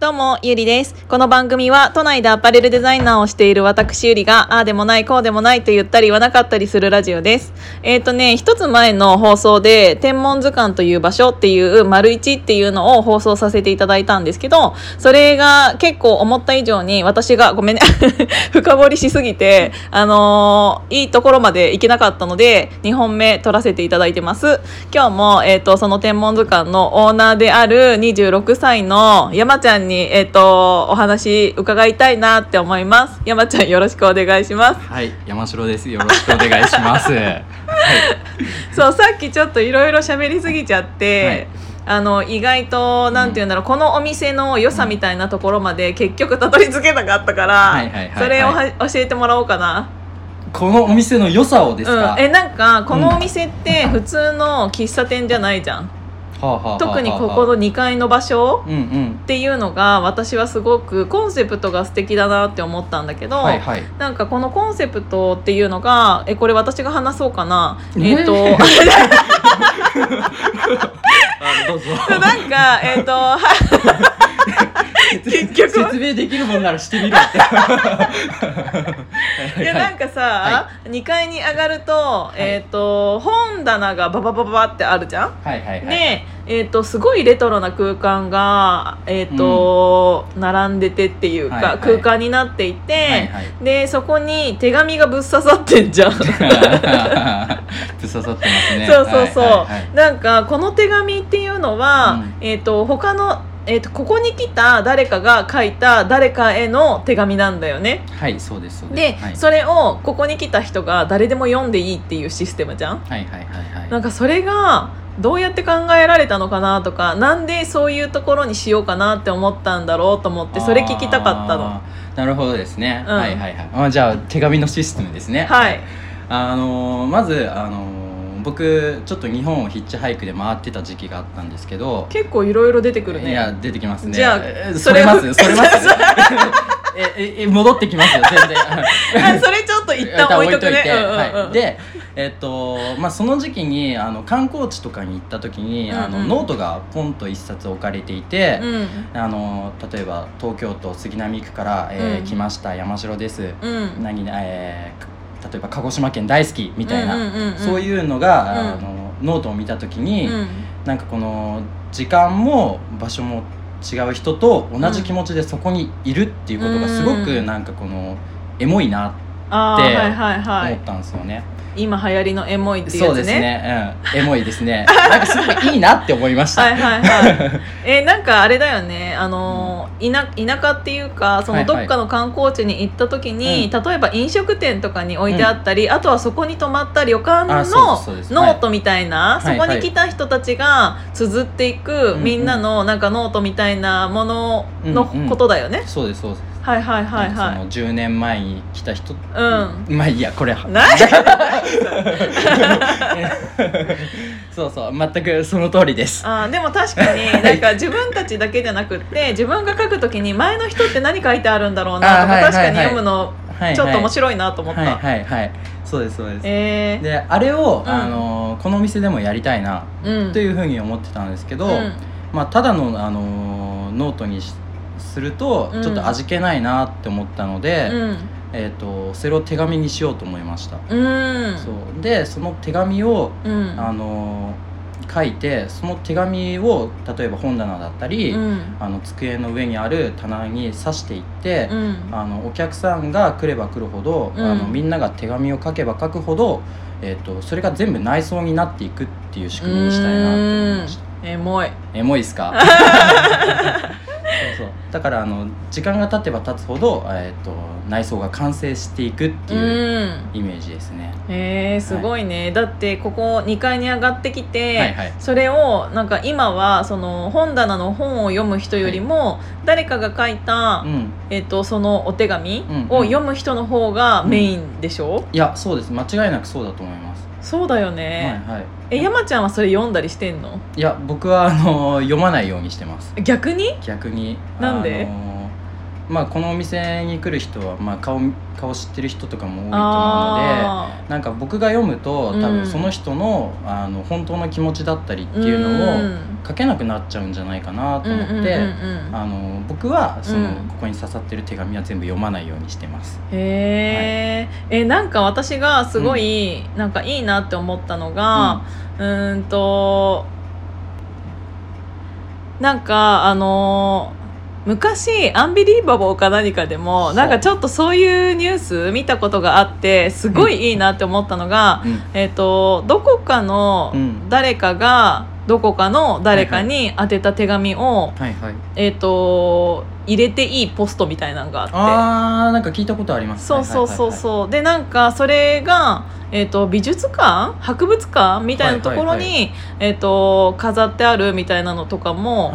どうも、ゆりです。この番組は、都内でアパレルデザイナーをしている私ゆりが、ああでもない、こうでもないと言ったり言わなかったりするラジオです。えっ、とね、一つ前の放送で、天文図鑑という場所っていう、丸一っていうのを放送させていただいたんですけど、それが結構思った以上に、私が、ごめんね、深掘りしすぎて、あのーいいところまで行けなかったので、2本目撮らせていただいてます。今日も、えっ、と、その天文図鑑のオーナーである26歳の山ちゃんに、えっ、と、お話伺いたいなって思います。山ちゃんよろしくお願いします。はい、山城です。よろしくお願いします。はい、そう、さっきちょっといろいろ喋りすぎちゃって、はいあの意外となんて言うんだろう、このお店の良さみたいなところまで結局たどり着けなかったから、それをは教えてもらおうかな。このお店の良さをですか？うん、えなんかこのお店って普通の喫茶店じゃないじゃん、特にここの2階の場所っていうのが私はすごくコンセプトが素敵だなって思ったんだけど、はいはい。なんかこのコンセプトっていうのがえこれ私が話そうかな？ねえっ、と あどうぞ。なんかえっ、とは結局説明できるもんならしてみろって。いやなんかさ、は2階に上がると,、えっ、と本棚がバババババってあるじゃん？はいはいはい。で、えー、とすごいレトロな空間が、えーと並んでてっていうか、はいはい。空間になっていて、はいはい。でそこに手紙がぶっ刺さってんじゃん。ぶっ刺さってますね。そうそうそう、はいはいはい。なんかこの手紙っていうのは、うん。えー、と他の、えー、とここに来た誰かが書いた誰かへの手紙なんだよね。はい、そうですそうで。はいそれをここに来た人が誰でも読んでいいっていうシステムじゃん？はいはいはいはい。なんかそれがどうやって考えられたのかなとかなんでそういうところにしようかなって思ったんだろうと思ってそれ聞きたかったのなるほどですね、うんはいはいはいあじゃあ手紙のシステムですねはいあのーまずあのー僕ちょっと日本をヒッチハイクで回ってた時期があったんですけど結構いろいろ出てくるね。いや出てきますね。じゃあえそれをそれますそれますえええ戻ってきますよ全然。あそれちょっと一旦置いとくね。はい、でえっとまあその時期にあの観光地とかに行った時に、あうんうん。のノートがポンと一冊置かれていて、うん。あの例えば東京都杉並区から、えーうん。来ました山城です、うん。何々えー例えば鹿児島県大好きみたいな、うんうんうんうん。そういうのが、うん。あのノートを見た時に、うん。なんかこの時間も場所も違う人と同じ気持ちでそこにいるっていうことがすごくうん。なんかこのエモいなでああはいはいはい思ったんですよね。今流行りのエモいっていうやそうですつね。ね、うん、エモいですね。なんかすごいいいなって思いました。はいはいはい。えなんかあれだよね。あのー田田舎っていうかそはいはい。のどっかの観光地に行った時に、う例えば飲食店とかに置いてあったり、あとはそこに泊まった旅館のノートみたいな、はいそこに来た人たちが綴っていく、うん。みんなのなんかノートみたいなもののうんうん。ことだよね、そうですそうです。はいはいはいはい。その10年前に来た人、うん。まあいいやこれ。何 そうそう全くその通りです。あーでも確かになんか自分たちだけじゃなくって自分が書くときに前の人って何書いてあるんだろうなとか、あーはいはいはい。確かに読むのはいちょっと面い白いなと思った、はいはいはい。そうですそうです。えー。であれを、うん。あのこのお店でもやりたいなうん。というふうに思ってたんですけど、うん。まあただのあのノートにしするとうん。ちょっと味気ないなって思ったので、うん。えー、とそれを手紙にしようと思いました。うん。そう。でその手紙をうん。あの書いてその手紙を例えば本棚だったり、うん。あの机の上にある棚に刺していって、うん。あのお客さんが来れば来るほど、うん。あのみんなが手紙を書けば書くほど、えー、とそれが全部内装になっていくっていう仕組みにしたいなと思いました。エモい。エモいっすか？だからあの時間が経てば経つほど、えー、と内装が完成していくってういうん。イメージですね。えー、すごいね、だってここ2階に上がってきて、はいはい。それをなんか今はその本棚の本を読む人よりも、誰かが書いた、うん、えっとそのお手紙うん。を読む人の方がメインでしょ、いやそうです。間違いなくそうだと思います。そうだよね、はいはい。え山ちゃんはそれ読んだりしてんの？いや僕はあの読まないようにしてます。逆に？逆に。なんで？あのまあ、このお店に来る人は、まあ、顔顔知ってる人とかも多いと思うのであなんか僕が読むと多うん。分その人の,、あの本当の気持ちだったりっていうのを書けなくなっちゃうんじゃないかなと思って、僕はその、うん。ここに刺さってる手紙は全部読まないようにしてます。へえ、えなんか私がすごい、なんかいいなって思ったのが、うーんとなんかあの昔「アンビリーバボー」か何かでもう。なんかちょっとそういうニュース見たことがあってすごいいいなって思ったのが、うん。えっとどこかのうん。誰かがどこかの誰かに宛てた手紙を、はいはい、えっと入れていいポストみたいなのがあって。あーなんか聞いたことありますそうそうそうう。そう、でなんかそれが、えー、と美術館？博物館？みたいなところに、はいはえー、と飾ってあるみたいなのとかも、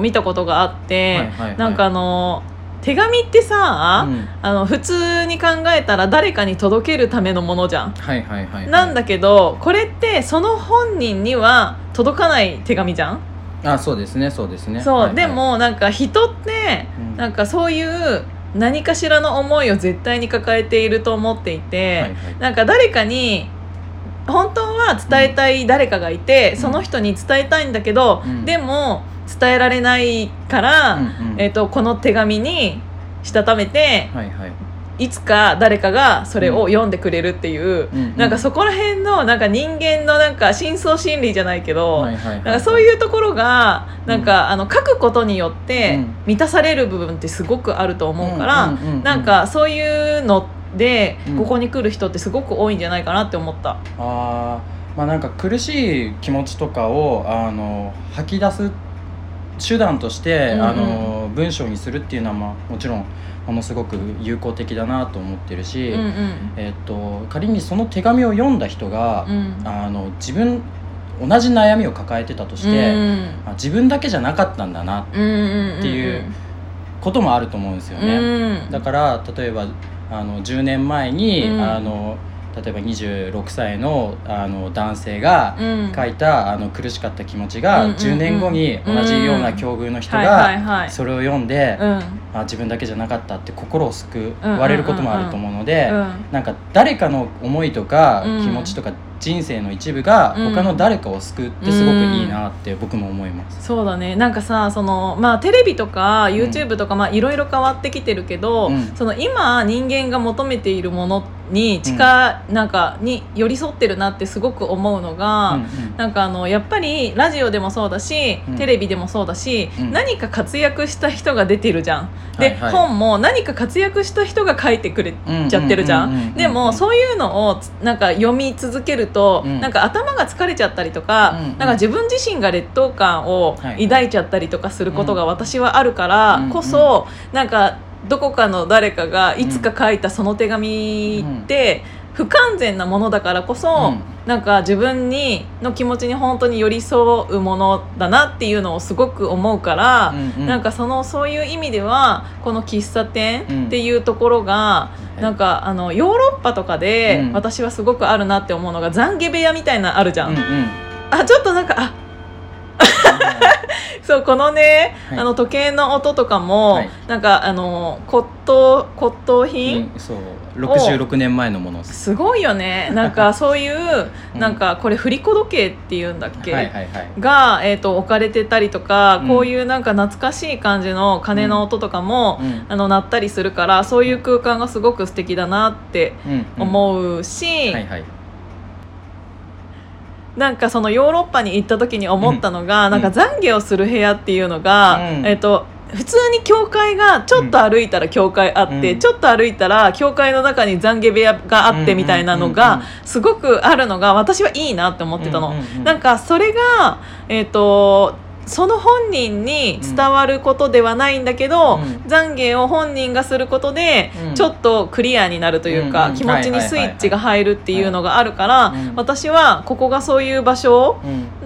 見たことがあって、はいはいはい。なんかあの手紙ってさ、うん。あの普通に考えたら誰かに届けるためのものじゃん。はいはいはいはい。なんだけどこれってその本人には届かない手紙じゃん、あそうですねそうですね。そう、はいはい。でもなんか人ってうん。なんかそういう何かしらの思いを絶対に抱えていると思っていて、はいはい。なんか誰かに本当は伝えたい誰かがいて、うん。その人に伝えたいんだけど、うん。でも伝えられないから、うんうん。えっとこの手紙にしたためてはいはいいつか誰かがそれを読んでくれるっていう、うんうん。なんかそこら辺のなんか人間のなんか深層心理じゃないけど、はいはいはいなんかそういうところがなんか、あの書くことによってうん。満たされる部分ってすごくあると思うから、なんかそういうのでうん。ここに来る人ってすごく多いんじゃないかなって思った。あー。まあなんか苦しい気持ちとかをあの吐き出す手段として、うんうん。あの文章にするっていうのは、まあ、もちろんものすごく有効的だなと思ってるし、うんうん。えっと仮にその手紙を読んだ人が、うん。あの自分同じ悩みを抱えてたとして、うんあ自分だけじゃなかったんだなうんうんっていうこともあると思うんですよね。うん。だから例えばあの10年前に、うん。あの例えば26歳のあの男性がうん。書いたあの苦しかった気持ちが、うんうんうん10年後に同じような境遇の人がはいそれを読んで、うん。あ自分だけじゃなかったって心を救うんわれることもあると思うので、うん。なんか誰かの思いとかうん。気持ちとか人生の一部がうん。他の誰かを救ってすごくいいなって僕も思います。そうだね。なんかさその、まあ、テレビとか YouTube とか、まあいろいろ変わってきてるけど、うん。その今人間が求めているものに近、なんかに寄り添ってるなってすごく思うのが、うんうん。なんかあのやっぱりラジオでもそうだし、うん。テレビでもそうだし、うん。何か活躍した人が出てるじゃん。で、はいはい。本も何か活躍した人が書いてくれちゃってるじゃうんうんうんうんうん。ん。でもそういうのをつなんか読み続けると、うん。なんか頭が疲れちゃったりとか、うんうん。なんか自分自身が劣等感をはい。抱いちゃったりとかすることが私はあるからうん。こそ、なんかどこかの誰かがいつか書いたその手紙って不完全なものだからこそ、うん。なんか自分にの気持ちに本当に寄り添うものだなっていうのをすごく思うから、うんうん。なんかそのそういう意味ではこの喫茶店うんっていうところが、いなんかあのヨーロッパとかでうん。私はすごくあるなって思うのが懺悔部屋みたいなのあるじゃん。うんうん。あちょっとなんかあそうこのね、はい。あの時計の音とかも、はい。なんかあの骨董骨董品、うんそう。66年前のもの。ですすごいよね。なんかそういう、うん。なんかこれ振り子時計っていうんだっけ、はいはいはい。が、えー、と置かれてたりとか、うん。こういうなんか懐かしい感じの鐘の音とかも、うん。あの鳴ったりするからそういう空間がすごく素敵だなってうん。思うし、はいはいなんかそのヨーロッパに行った時に思ったのが、うん。なんか懺悔をする部屋っていうのが、うん。えっ、と普通に教会がちょっと歩いたら教会あって、うん。ちょっと歩いたら教会の中に懺悔部屋があってみたいなのがすごくあるのが私はいいなって思ってたの。うんうんうん。なんかそれがえっ、とその本人に伝わることではないんだけど、うん。懺悔を本人がすることで、うん。ちょっとクリアになるというか、うんうん。気持ちにスイッチが入るっていうのがあるから、うん。私はここがそういう場所うん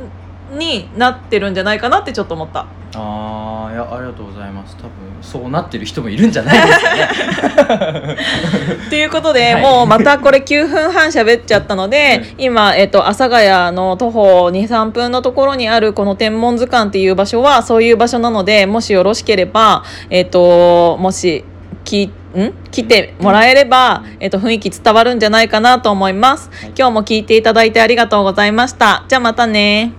になってるんじゃないかなってちょっと思った。ああいやありがとうございます。多分そうなってる人もいるんじゃないですかね。ということで、はい。もうまたこれ9分半喋っちゃったので、はい。今、えっと、阿佐ヶ谷の徒歩23分のところにあるこの天文図鑑っていう場所はそういう場所なのでもしよろしければ、えっと、もしきん？来てもらえれば、えっと、雰囲気伝わるんじゃないかなと思います、はい。今日も聞いていただいてありがとうございました。じゃあまたね